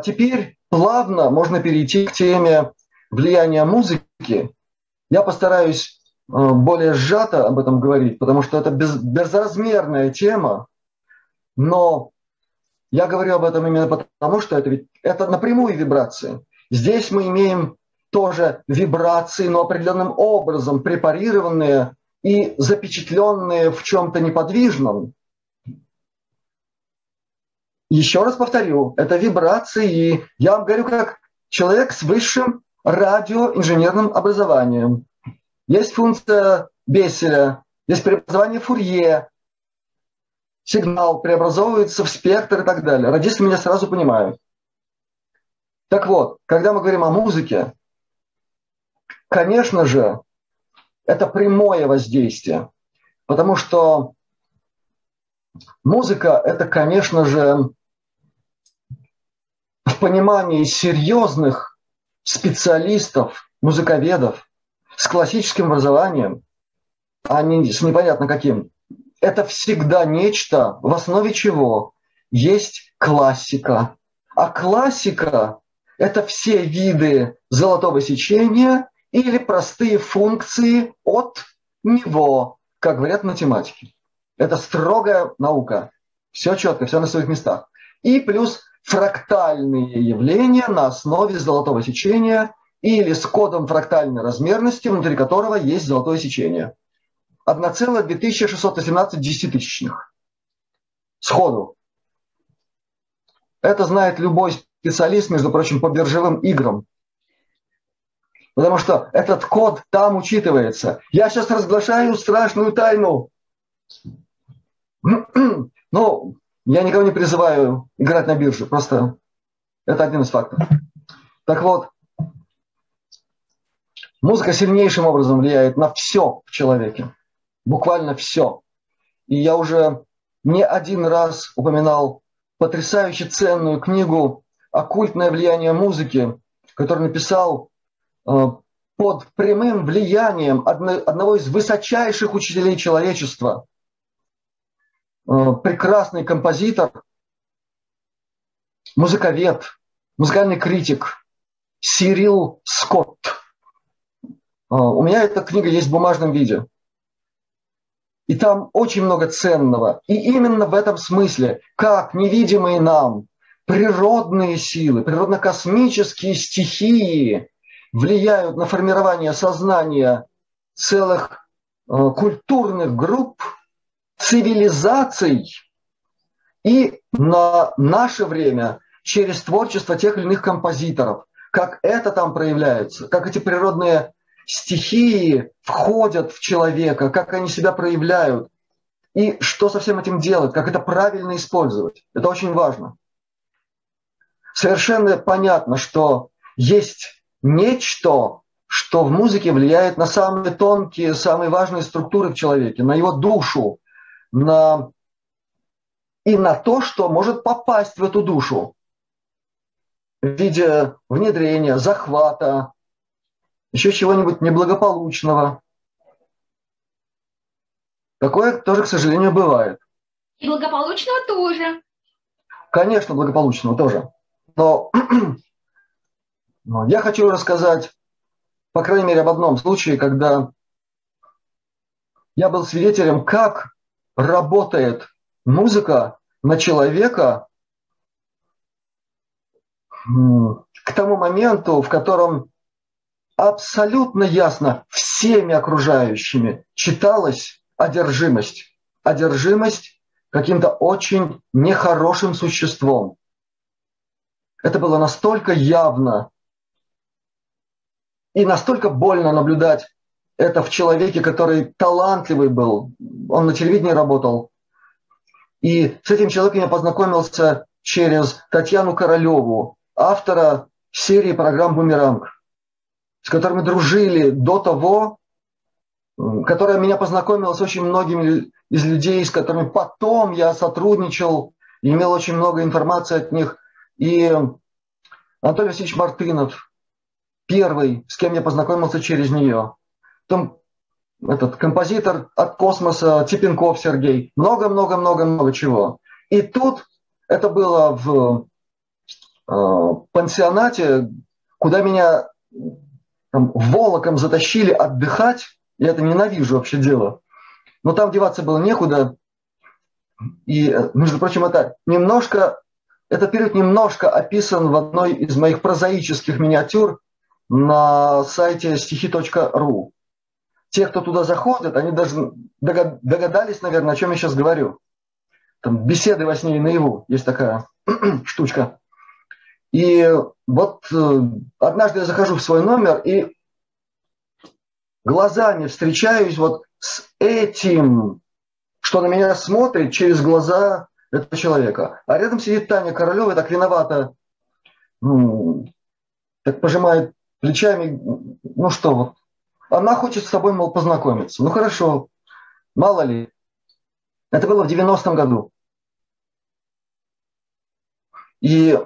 Теперь плавно можно перейти к теме влияния музыки. Я постараюсь э, более сжато об этом говорить, потому что это без, безразмерная тема, но я говорю об этом именно потому, что это ведь это напрямую вибрации. Здесь мы имеем тоже вибрации, но определенным образом препарированные и запечатленные в чем-то неподвижном. Еще раз повторю, это вибрации. Я вам говорю как человек с высшим радиоинженерным образованием. Есть функция Бесселя, есть преобразование Фурье, сигнал преобразовывается в спектр и так далее. Радисты меня сразу понимают. Так вот, когда мы говорим о музыке, конечно же, это прямое воздействие, потому что музыка – это, конечно же, в понимании серьезных специалистов, музыковедов с классическим образованием, а не с непонятно каким, это всегда нечто, в основе чего есть классика. А классика – это все виды золотого сечения или простые функции от него, как говорят математики. Это строгая наука. Все четко, все на своих местах. И плюс фрактальные явления на основе золотого сечения или с кодом фрактальной размерности, внутри которого есть золотое сечение. 1,2618 десятитысячных. Сходу. Это знает любой специалист, между прочим, по биржевым играм. Потому что этот код там учитывается. Я сейчас разглашаю страшную тайну. Ну, я никого не призываю играть на бирже, просто это один из фактов. Так вот, музыка сильнейшим образом влияет на все в человеке, буквально все. И я уже не один раз упоминал потрясающе ценную книгу «Оккультное влияние музыки», которую написал э, под прямым влиянием одного из высочайших учителей человечества, прекрасный композитор, музыковед, музыкальный критик Сирил Скотт. Э, у меня эта книга есть в бумажном виде. И там очень много ценного. И именно в этом смысле, как невидимые нам природные силы, природно-космические стихии влияют на формирование сознания целых э, культурных групп – цивилизаций и на наше время через творчество тех или иных композиторов. Как это там проявляется, как эти природные стихии входят в человека, как они себя проявляют, и что со всем этим делать, как это правильно использовать. Это очень важно. Совершенно понятно, что есть нечто, что в музыке влияет на самые тонкие, самые важные структуры в человеке, на его душу, на, и на то, что может попасть в эту душу в виде внедрения, захвата, еще чего-нибудь неблагополучного. Такое тоже, к сожалению, бывает. И благополучного тоже. Конечно, благополучного тоже. Но, но я хочу рассказать, по крайней мере, об одном случае, когда я был свидетелем, как работает музыка на человека к тому моменту, в котором абсолютно ясно всеми окружающими читалась одержимость. Одержимость каким-то очень нехорошим существом. Это было настолько явно и настолько больно наблюдать это в человеке, который талантливый был. Он на телевидении работал. И с этим человеком я познакомился через Татьяну Королеву, автора серии программ «Бумеранг», с которыми дружили до того, которая меня познакомила с очень многими из людей, с которыми потом я сотрудничал, имел очень много информации от них. И Анатолий Васильевич Мартынов, первый, с кем я познакомился через нее там этот композитор от космоса Типенков Сергей, много-много-много-много чего. И тут это было в пансионате, куда меня там, волоком затащили отдыхать. Я это ненавижу вообще дело. Но там деваться было некуда. И, между прочим, это немножко, этот период немножко описан в одной из моих прозаических миниатюр на сайте стихи.ру. Те, кто туда заходит, они даже догадались, наверное, о чем я сейчас говорю. Там беседы во сне и наяву. Есть такая штучка. И вот э, однажды я захожу в свой номер и глазами встречаюсь вот с этим, что на меня смотрит через глаза этого человека. А рядом сидит Таня Королева, так виновата, ну, так пожимает плечами, ну что вот. Она хочет с тобой, мол, познакомиться. Ну хорошо, мало ли. Это было в 90-м году. И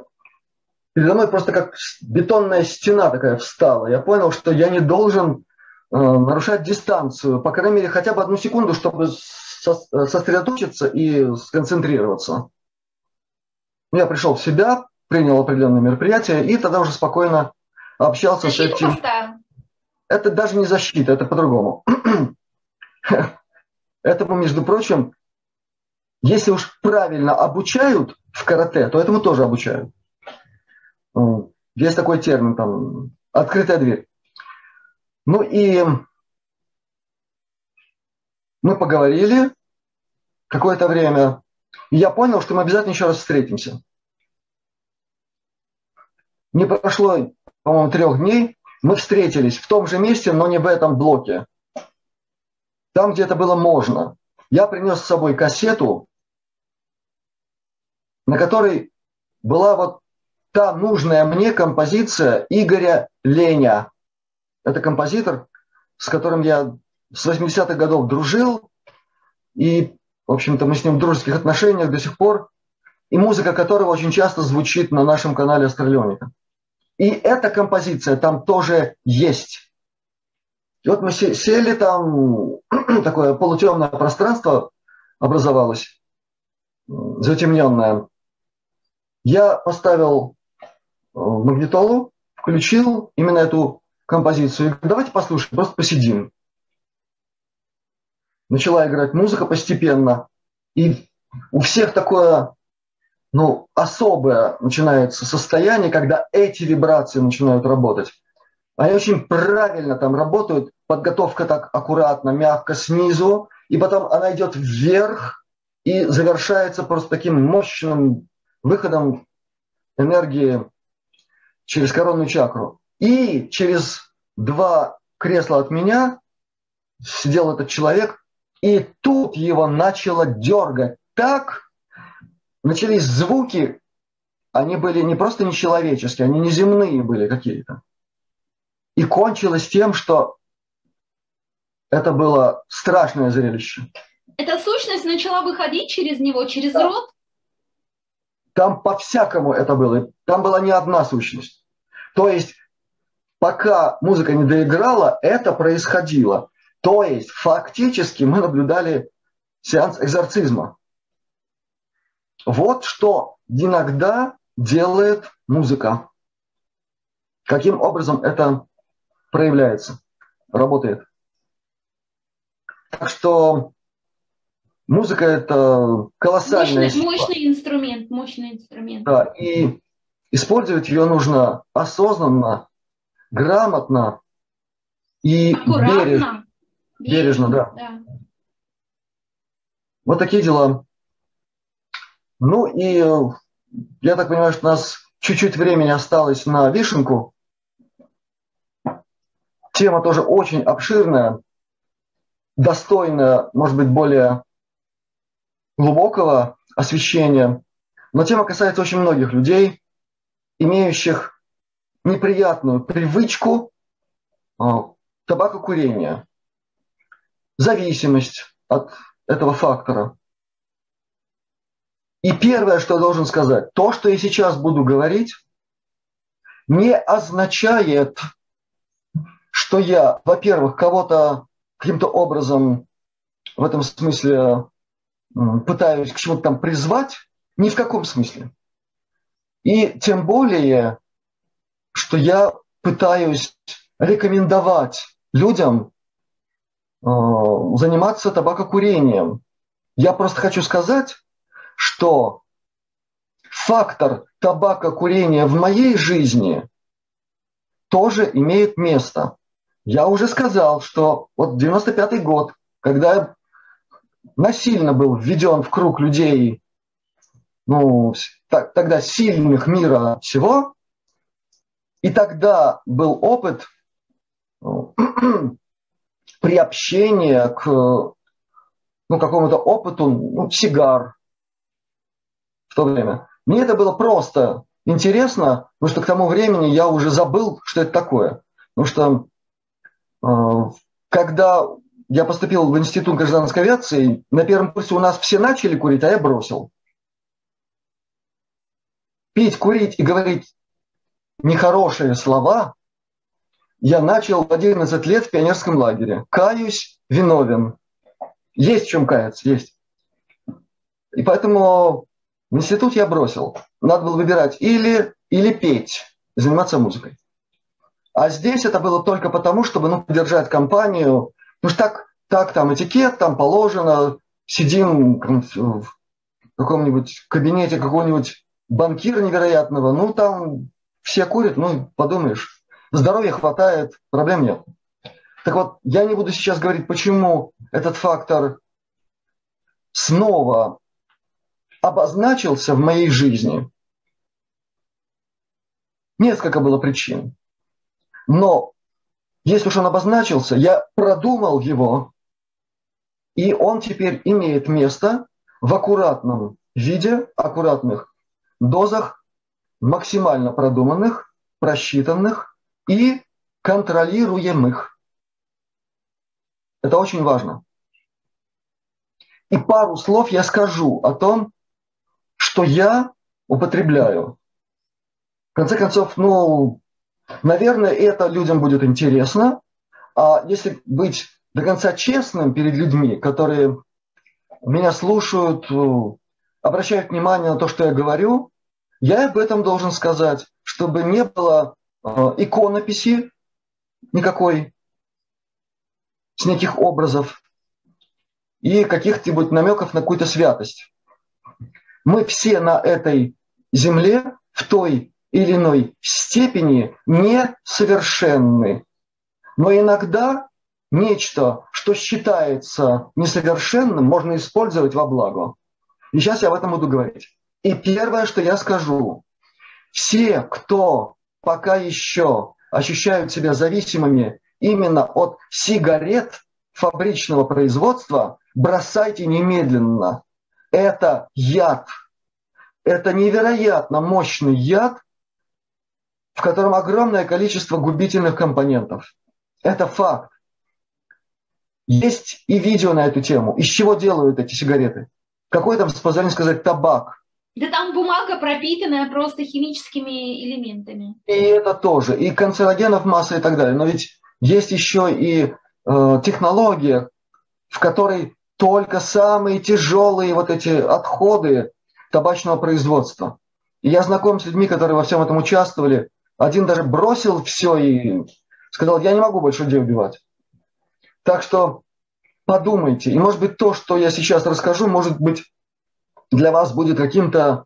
передо мной просто как бетонная стена такая встала. Я понял, что я не должен э, нарушать дистанцию, по крайней мере, хотя бы одну секунду, чтобы со- сосредоточиться и сконцентрироваться. Я пришел в себя, принял определенные мероприятия и тогда уже спокойно общался Защиту с этим. поставил. Это даже не защита, это по-другому. Этому, между прочим, если уж правильно обучают в карате, то этому тоже обучают. Есть такой термин, там, открытая дверь. Ну и мы поговорили какое-то время, и я понял, что мы обязательно еще раз встретимся. Не прошло, по-моему, трех дней, мы встретились в том же месте, но не в этом блоке. Там, где это было можно. Я принес с собой кассету, на которой была вот та нужная мне композиция Игоря Леня. Это композитор, с которым я с 80-х годов дружил, и, в общем-то, мы с ним в дружеских отношениях до сих пор, и музыка которого очень часто звучит на нашем канале Астралионика. И эта композиция там тоже есть. И вот мы сели там, такое полутемное пространство образовалось, затемненное. Я поставил магнитолу, включил именно эту композицию. Давайте послушаем, просто посидим. Начала играть музыка постепенно. И у всех такое ну, особое начинается состояние, когда эти вибрации начинают работать. Они очень правильно там работают. Подготовка так аккуратно, мягко снизу. И потом она идет вверх и завершается просто таким мощным выходом энергии через коронную чакру. И через два кресла от меня сидел этот человек, и тут его начало дергать так, начались звуки, они были не просто нечеловеческие, они неземные были какие-то. И кончилось тем, что это было страшное зрелище. Эта сущность начала выходить через него, через Да. рот. Там по-всякому это было. Там была не одна сущность. То есть, пока музыка не доиграла, это происходило. То есть, фактически мы наблюдали сеанс экзорцизма. Вот что иногда делает музыка. Каким образом это проявляется, работает. Так что музыка это колоссальная Мощный, мощный инструмент, мощный инструмент. Да, и использовать ее нужно осознанно, грамотно и бережно. Аккуратно. Бережно, да. да. Вот такие дела. Ну и э, я так понимаю, что у нас чуть-чуть времени осталось на вишенку. Тема тоже очень обширная, достойная, может быть, более глубокого освещения. Но тема касается очень многих людей, имеющих неприятную привычку э, табакокурения, зависимость от этого фактора. И первое, что я должен сказать, то, что я сейчас буду говорить, не означает, что я, во-первых, кого-то каким-то образом в этом смысле пытаюсь к чему-то там призвать, ни в каком смысле. И тем более, что я пытаюсь рекомендовать людям э, заниматься табакокурением. Я просто хочу сказать, что фактор табакокурения в моей жизни тоже имеет место. Я уже сказал, что вот 95 год, когда я насильно был введен в круг людей, ну, тогда сильных мира всего, и тогда был опыт ну, приобщения к ну, какому-то опыту ну, сигар в то время. Мне это было просто интересно, потому что к тому времени я уже забыл, что это такое. Потому что э, когда я поступил в Институт гражданской авиации, на первом курсе у нас все начали курить, а я бросил. Пить, курить и говорить нехорошие слова я начал в 11 лет в пионерском лагере. Каюсь, виновен. Есть в чем каяться, есть. И поэтому институт я бросил. Надо было выбирать или, или петь, заниматься музыкой. А здесь это было только потому, чтобы ну, поддержать компанию. Ну что так, так там этикет, там положено, сидим в каком-нибудь кабинете какого-нибудь банкира невероятного, ну там все курят, ну подумаешь, здоровья хватает, проблем нет. Так вот, я не буду сейчас говорить, почему этот фактор снова обозначился в моей жизни. Несколько было причин. Но если уж он обозначился, я продумал его, и он теперь имеет место в аккуратном виде, аккуратных дозах, максимально продуманных, просчитанных и контролируемых. Это очень важно. И пару слов я скажу о том, что я употребляю. В конце концов, ну, наверное, это людям будет интересно. А если быть до конца честным перед людьми, которые меня слушают, обращают внимание на то, что я говорю, я об этом должен сказать, чтобы не было э, иконописи никакой, с неких образов и каких-нибудь намеков на какую-то святость. Мы все на этой земле в той или иной степени несовершенны. Но иногда нечто, что считается несовершенным, можно использовать во благо. И сейчас я об этом буду говорить. И первое, что я скажу, все, кто пока еще ощущают себя зависимыми именно от сигарет фабричного производства, бросайте немедленно. Это яд. Это невероятно мощный яд, в котором огромное количество губительных компонентов. Это факт. Есть и видео на эту тему. Из чего делают эти сигареты? Какой там, позволь сказать, табак? Да там бумага пропитанная просто химическими элементами. И это тоже. И канцерогенов масса и так далее. Но ведь есть еще и э, технология, в которой только самые тяжелые вот эти отходы табачного производства. И я знаком с людьми, которые во всем этом участвовали. Один даже бросил все и сказал, я не могу больше людей убивать. Так что подумайте. И может быть то, что я сейчас расскажу, может быть для вас будет каким-то,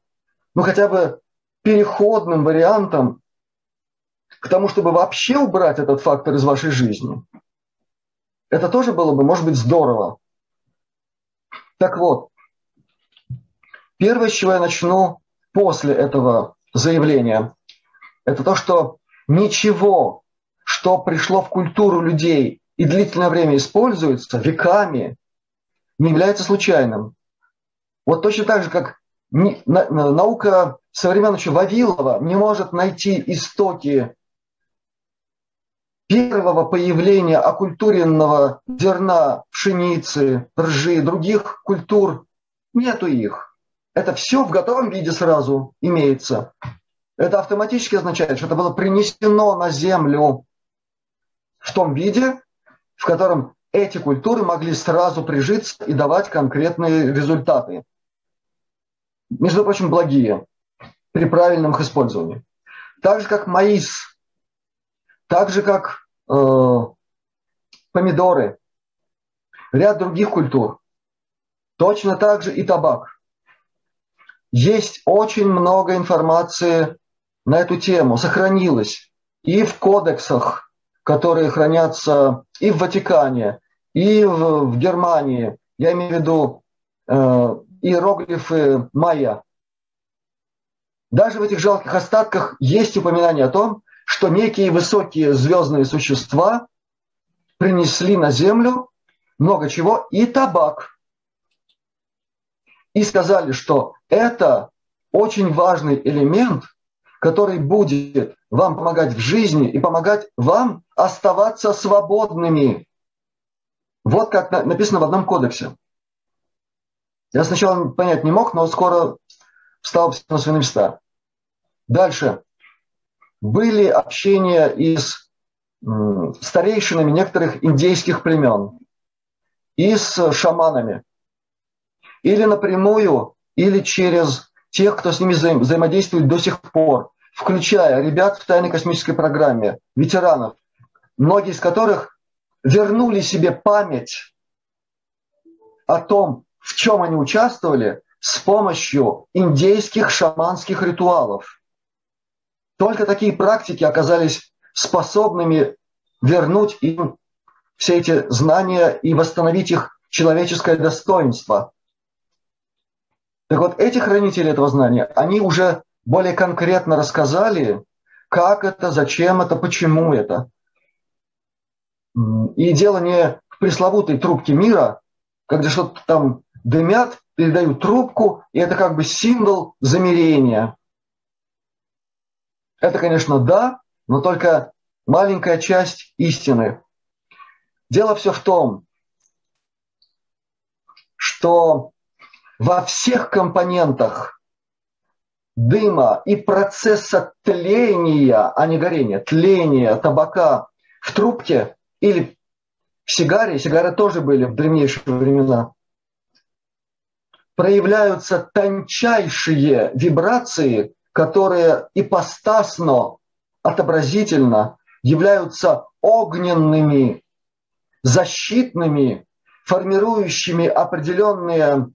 ну хотя бы переходным вариантом к тому, чтобы вообще убрать этот фактор из вашей жизни. Это тоже было бы, может быть, здорово. Так вот, первое, с чего я начну после этого заявления, это то, что ничего, что пришло в культуру людей и длительное время используется веками, не является случайным. Вот точно так же, как наука со времен еще Вавилова не может найти истоки первого появления оккультуренного зерна, пшеницы, ржи, других культур, нету их. Это все в готовом виде сразу имеется. Это автоматически означает, что это было принесено на землю в том виде, в котором эти культуры могли сразу прижиться и давать конкретные результаты между прочим, благие. при правильном их использовании. Так же, как маис, так же, как э, помидоры, ряд других культур. Точно так же и табак. Есть очень много информации на эту тему, сохранилось и в кодексах, которые хранятся и в Ватикане, и в, в Германии. Я имею в виду э, иероглифы майя. Даже в этих жалких остатках есть упоминание о том, что некие высокие звездные существа принесли на Землю много чего и табак. И сказали, что это очень важный элемент, который будет вам помогать в жизни и помогать вам оставаться свободными. Вот как написано в одном кодексе. Я сначала понять не мог, но скоро встал на свои места. Дальше. Были общения и с старейшинами некоторых индейских племен, и с шаманами. Или напрямую, или через тех, кто с ними взаим- взаимодействует до сих пор, включая ребят в тайной космической программе, ветеранов, многие из которых вернули себе память о том, в чем они участвовали с помощью индейских шаманских ритуалов. Только такие практики оказались способными вернуть им все эти знания и восстановить их человеческое достоинство. Так вот, эти хранители этого знания, они уже более конкретно рассказали, как это, зачем это, почему это. И дело не в пресловутой трубке мира, когда что-то там дымят, передают трубку, и это как бы символ замерения. Это, конечно, да, но только маленькая часть истины. Дело все в том, что во всех компонентах дыма и процесса тления, а не горения, тления табака в трубке или в сигаре, сигары тоже были в древнейшие времена, проявляются тончайшие вибрации, которые ипостасно, отобразительно являются огненными, защитными, формирующими определенные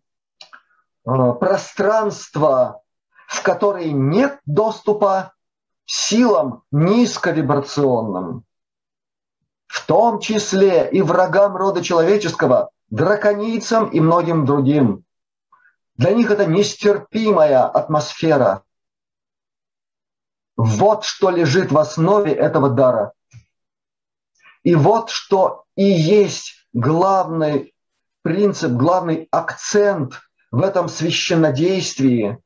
э, пространства, в которые нет доступа силам низковибрационным в том числе и врагам рода человеческого, драконицам и многим другим. Для них это нестерпимая атмосфера. Вот что лежит в основе этого дара. И вот что и есть главный принцип, главный акцент в этом священнодействии,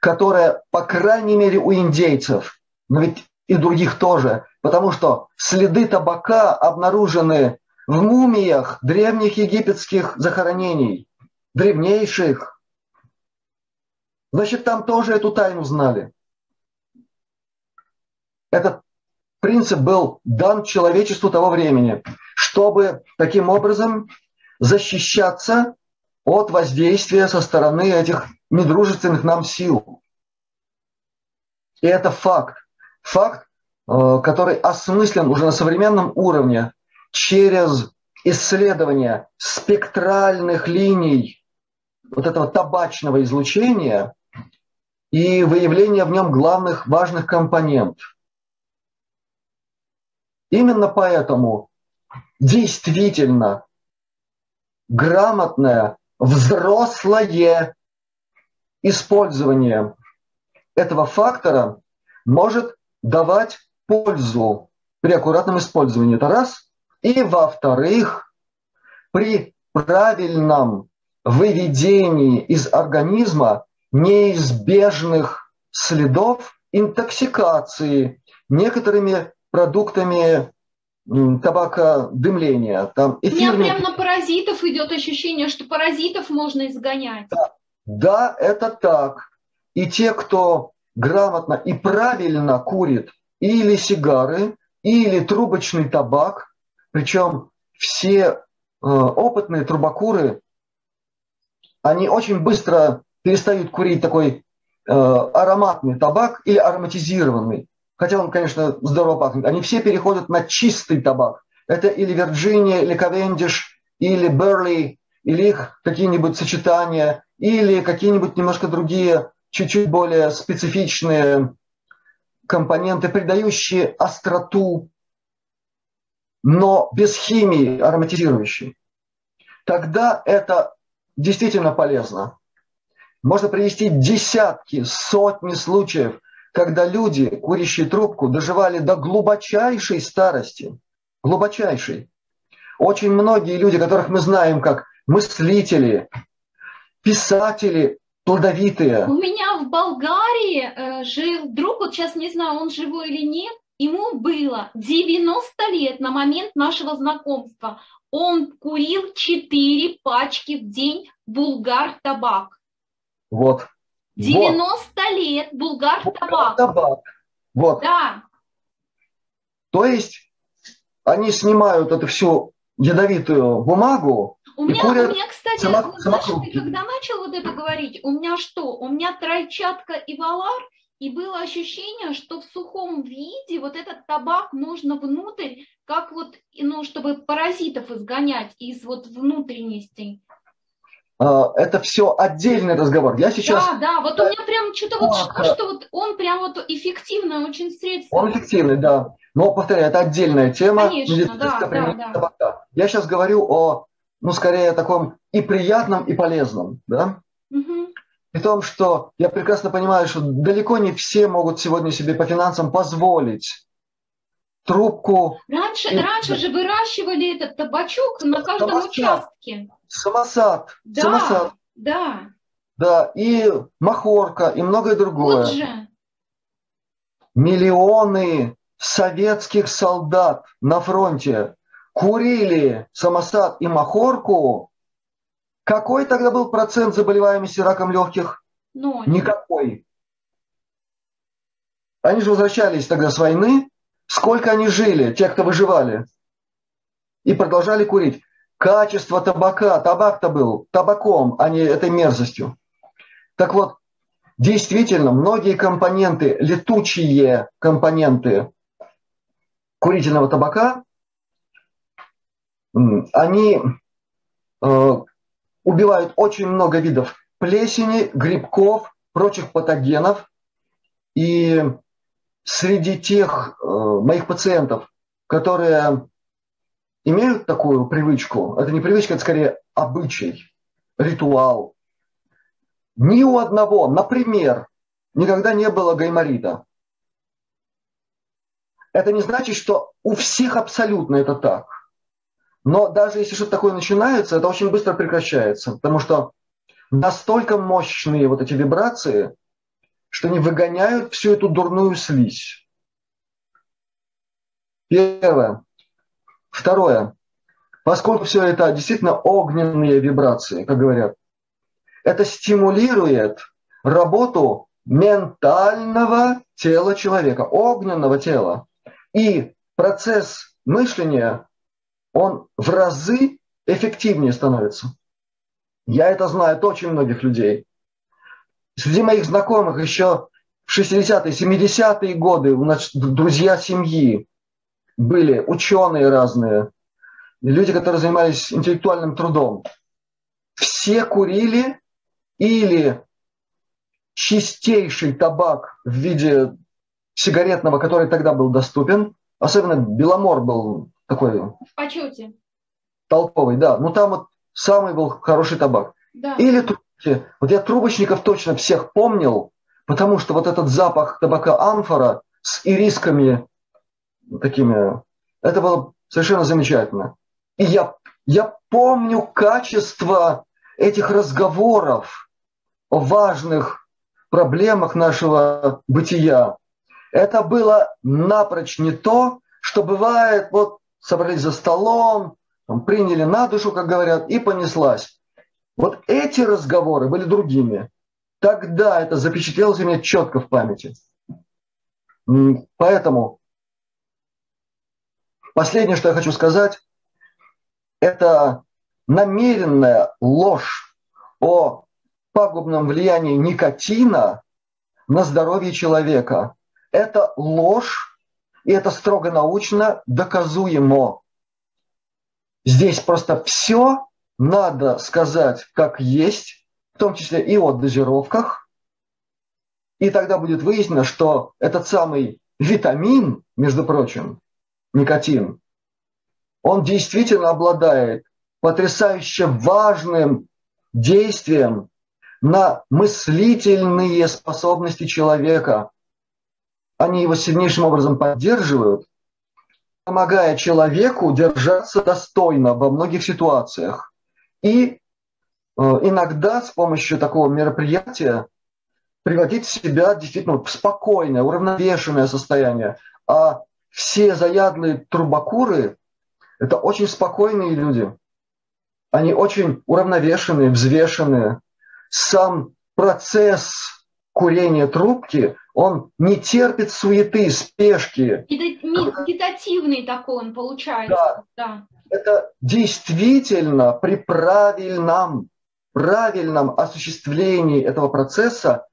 которое, по крайней мере, у индейцев, но ведь и других тоже, потому что следы табака обнаружены в мумиях древних египетских захоронений, древнейших. Значит, там тоже эту тайну знали. Этот принцип был дан человечеству того времени, чтобы таким образом защищаться от воздействия со стороны этих недружественных нам сил. И это факт. Факт, Э, который осмыслен уже на современном уровне через исследование спектральных линий вот этого табачного излучения и выявление в нем главных важных компонентов. Именно поэтому действительно грамотное, взрослое использование этого фактора может давать пользу при аккуратном использовании. Это раз. И во-вторых, при правильном выведении из организма неизбежных следов интоксикации некоторыми продуктами табакодымления. Там эфирные... У меня прямо на паразитов идет ощущение, что паразитов можно изгонять. Да, да, это так. И те, кто грамотно и правильно курит или сигары, или трубочный табак. Причем все э, опытные трубокуры, они очень быстро перестают курить такой э, ароматный табак или ароматизированный, хотя он, конечно, здорово пахнет, они все переходят на чистый табак. Это или Вирджиния, или Кавендиш, или Берли, или их какие-нибудь сочетания, или какие-нибудь немножко другие, чуть-чуть более специфичные компоненты, придающие остроту, но без химии ароматизирующей. Тогда это действительно полезно. Можно привести десятки, сотни случаев, когда люди, курящие трубку, доживали до глубочайшей старости. Глубочайшей. Очень многие люди, которых мы знаем как мыслители, писатели, плодовитые. У меня в Болгарии э, жил друг, вот сейчас не знаю, он живой или нет, ему было 90 лет на момент нашего знакомства. Он курил 4 пачки в день булгар табак. Вот. 90 вот. лет булгар табак. табак. Вот. Да. То есть они снимают эту всю ядовитую бумагу, у меня, у меня, кстати, знаешь, ты когда начал вот это говорить, у меня что? У меня тройчатка и валар, и было ощущение, что в сухом виде вот этот табак можно внутрь, как вот, ну, чтобы паразитов изгонять из вот внутренностей. А, это все отдельный разговор. Я сейчас... Да, да, вот у меня прям что-то вот, что, что вот он прям вот эффективное очень средство. Он эффективный, да. Но, повторяю, это отдельная тема. Конечно, да, да, да. Я сейчас говорю о ну, скорее таком и приятном, и полезном, да? Угу. При том, что я прекрасно понимаю, что далеко не все могут сегодня себе по финансам позволить трубку. Раньше, и... раньше же выращивали этот табачок на каждом самосад. участке. Самосад. Да, самосад. да. Да, и махорка, и многое другое. Вот же. Миллионы советских солдат на фронте курили самосад и махорку, какой тогда был процент заболеваемости раком легких? Ноль. Никакой. Они же возвращались тогда с войны. Сколько они жили, те, кто выживали, и продолжали курить. Качество табака, табак-то был табаком, а не этой мерзостью. Так вот, действительно, многие компоненты, летучие компоненты курительного табака они э, убивают очень много видов плесени, грибков, прочих патогенов. И среди тех э, моих пациентов, которые имеют такую привычку, это не привычка, это скорее обычай, ритуал, ни у одного, например, никогда не было гайморита. Это не значит, что у всех абсолютно это так. Но даже если что-то такое начинается, это очень быстро прекращается, потому что настолько мощные вот эти вибрации, что они выгоняют всю эту дурную слизь. Первое. Второе. Поскольку все это действительно огненные вибрации, как говорят, это стимулирует работу ментального тела человека, огненного тела. И процесс мышления он в разы эффективнее становится. Я это знаю от очень многих людей. Среди моих знакомых еще в 60-е, 70-е годы у нас друзья семьи были, ученые разные, люди, которые занимались интеллектуальным трудом. Все курили или чистейший табак в виде сигаретного, который тогда был доступен, особенно Беломор был такой... В почете. Толковый, да. Ну там вот самый был хороший табак. Да. Или трубки. Вот я трубочников точно всех помнил, потому что вот этот запах табака амфора с ирисками такими, это было совершенно замечательно. И я, я помню качество этих разговоров о важных проблемах нашего бытия. Это было напрочь не то, что бывает вот собрались за столом, там, приняли на душу, как говорят, и понеслась. Вот эти разговоры были другими. Тогда это запечатлелось у меня четко в памяти. Поэтому последнее, что я хочу сказать, это намеренная ложь о пагубном влиянии никотина на здоровье человека. Это ложь, и это строго научно доказуемо. Здесь просто все надо сказать как есть, в том числе и о дозировках, и тогда будет выяснено, что этот самый витамин, между прочим, никотин, он действительно обладает потрясающе важным действием на мыслительные способности человека. Они его сильнейшим образом поддерживают, помогая человеку держаться достойно во многих ситуациях. И э, иногда с помощью такого мероприятия приводить себя действительно в спокойное, уравновешенное состояние. А все заядлые трубокуры – это очень спокойные люди. Они очень уравновешенные, взвешенные. Сам процесс курения трубки, он не терпит суеты, спешки. Медитативный такой он получается. Да. да. Это действительно при правильном, правильном осуществлении этого процесса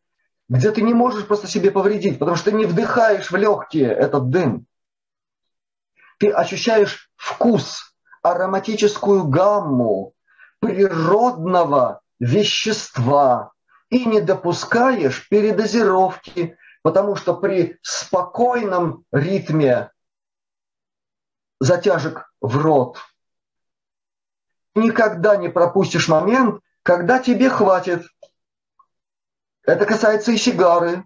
где ты не можешь просто себе повредить, потому что ты не вдыхаешь в легкие этот дым. Ты ощущаешь вкус, ароматическую гамму природного вещества и не допускаешь передозировки, потому что при спокойном ритме затяжек в рот никогда не пропустишь момент, когда тебе хватит – это касается и сигары.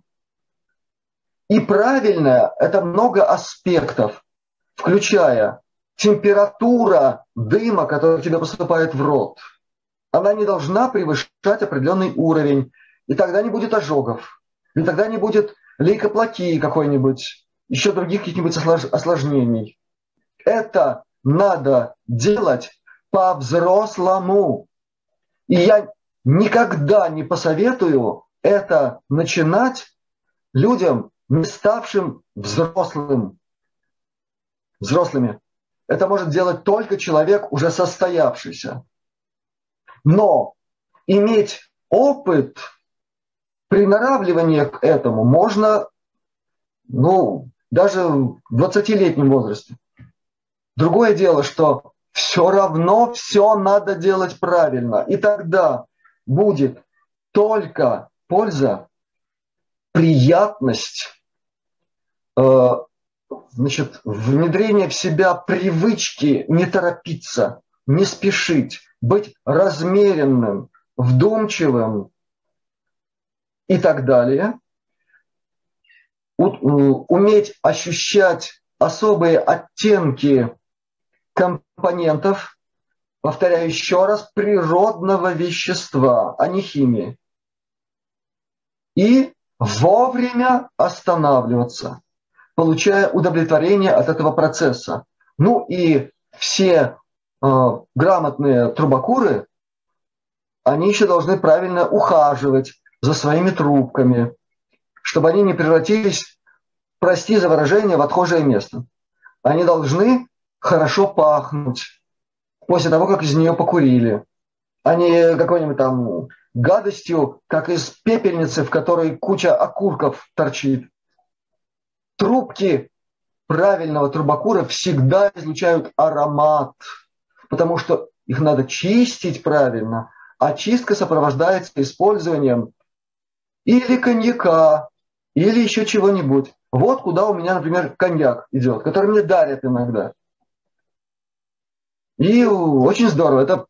И правильное – это много аспектов, включая температура дыма, который тебе поступает в рот. Она не должна превышать определенный уровень, и тогда не будет ожогов, и тогда не будет лейкоплакии какой-нибудь, еще других каких-нибудь осложнений. Это надо делать по-взрослому. И я никогда не посоветую это начинать людям, не ставшим взрослым, взрослыми. Это может делать только человек, уже состоявшийся. Но иметь опыт приноравливания к этому можно ну, даже в 20-летнем возрасте. Другое дело, что все равно все надо делать правильно. И тогда будет только польза, приятность, э, значит, внедрение в себя привычки не торопиться, не спешить, быть размеренным, вдумчивым и так далее, уметь ощущать особые оттенки компонентов, повторяю еще раз, природного вещества, а не химии. И вовремя останавливаться, получая удовлетворение от этого процесса. Ну и все э, грамотные трубокуры, они еще должны правильно ухаживать за своими трубками, чтобы они не превратились, прости за выражение, в отхожее место. Они должны хорошо пахнуть после того, как из нее покурили, а не какой-нибудь там гадостью, как из пепельницы, в которой куча окурков торчит. Трубки правильного трубокура всегда излучают аромат, потому что их надо чистить правильно, а чистка сопровождается использованием или коньяка, или еще чего-нибудь. Вот куда у меня, например, коньяк идет, который мне дарят иногда. И очень здорово. Это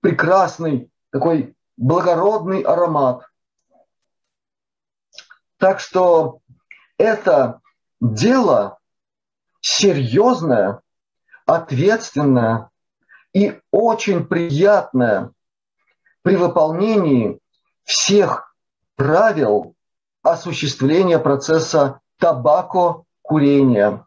прекрасный такой благородный аромат. Так что это дело серьезное, ответственное и очень приятное при выполнении всех правил осуществления процесса табако-курения.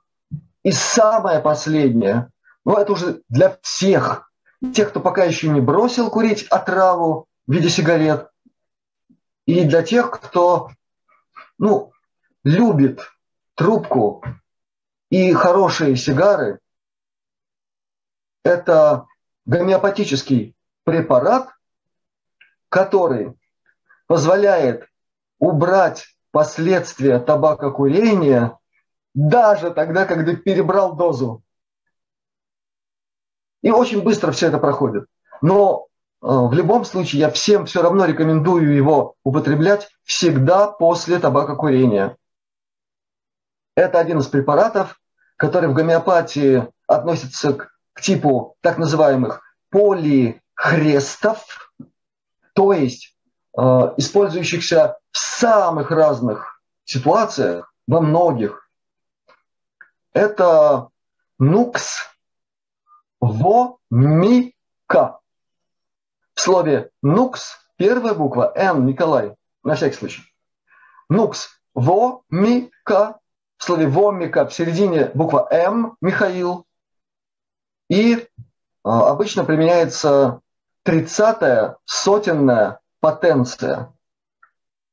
И самое последнее, ну это уже для всех, тех, кто пока еще не бросил курить отраву, в виде сигарет. И для тех, кто ну, любит трубку и хорошие сигары, это гомеопатический препарат, который позволяет убрать последствия табакокурения даже тогда, когда перебрал дозу. И очень быстро все это проходит. Но э, в любом случае я всем все равно рекомендую его употреблять всегда после табакокурения. Это один из препаратов, который в гомеопатии относится к, к типу так называемых полихрестов, то есть э, использующихся в самых разных ситуациях, во многих. Это нукс вомика. В слове нукс первая буква Н, Николай, на всякий случай. Нукс вомика. В слове вомика в середине буква М, Михаил. И а, обычно применяется тридцатая сотенная потенция.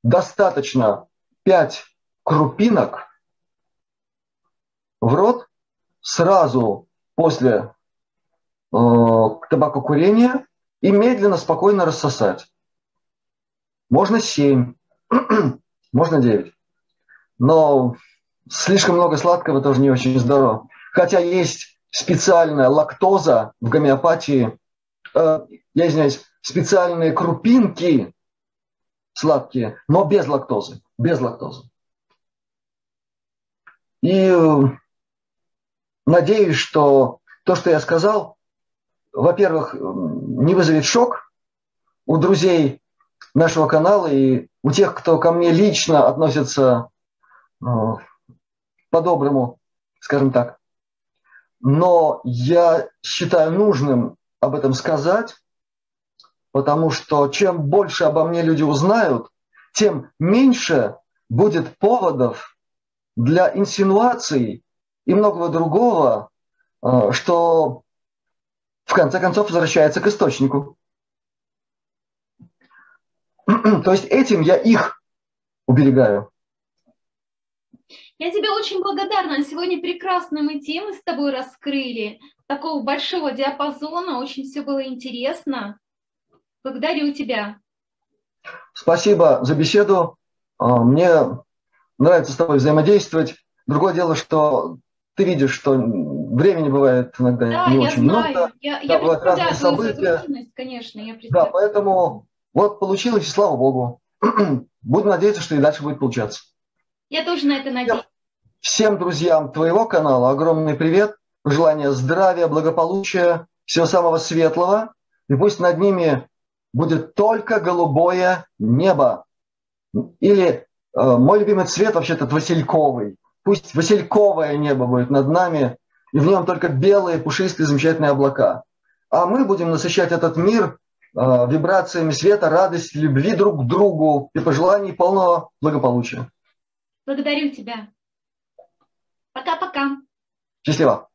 Достаточно 5 крупинок в рот сразу после э, табакокурения и медленно, спокойно рассосать. Можно 7, можно 9. Но слишком много сладкого тоже не очень здорово. Хотя есть специальная лактоза в гомеопатии, э, я извиняюсь, специальные крупинки сладкие, но без лактозы, без лактозы. И э, надеюсь, что то, что я сказал, во-первых, не вызовет шок у друзей нашего канала и у тех, кто ко мне лично относится э, по-доброму, скажем так. Но я считаю нужным об этом сказать, потому что чем больше обо мне люди узнают, тем меньше будет поводов для инсинуаций и многого другого, э, что в конце концов возвращается к источнику. То есть этим я их уберегаю. Я тебе очень благодарна. Сегодня прекрасно мы темы с тобой раскрыли. Такого большого диапазона. Очень все было интересно. Благодарю тебя. Спасибо за беседу. А, мне нравится с тобой взаимодействовать. Другое дело, что ты видишь, что времени бывает иногда да, не очень знаю. много. Я, да, я бывают разные события. Конечно, я да, поэтому вот получилось, и слава богу. Будем надеяться, что и дальше будет получаться. Я тоже на это надеюсь. Всем друзьям твоего канала огромный привет, желание здравия, благополучия, всего самого светлого. И пусть над ними будет только голубое небо. Или э, мой любимый цвет вообще-то васильковый. Пусть васильковое небо будет над нами, и в нем только белые, пушистые, замечательные облака. А мы будем насыщать этот мир э, вибрациями света, радости, любви друг к другу и пожеланий полного благополучия. Благодарю тебя. Пока-пока. Счастливо.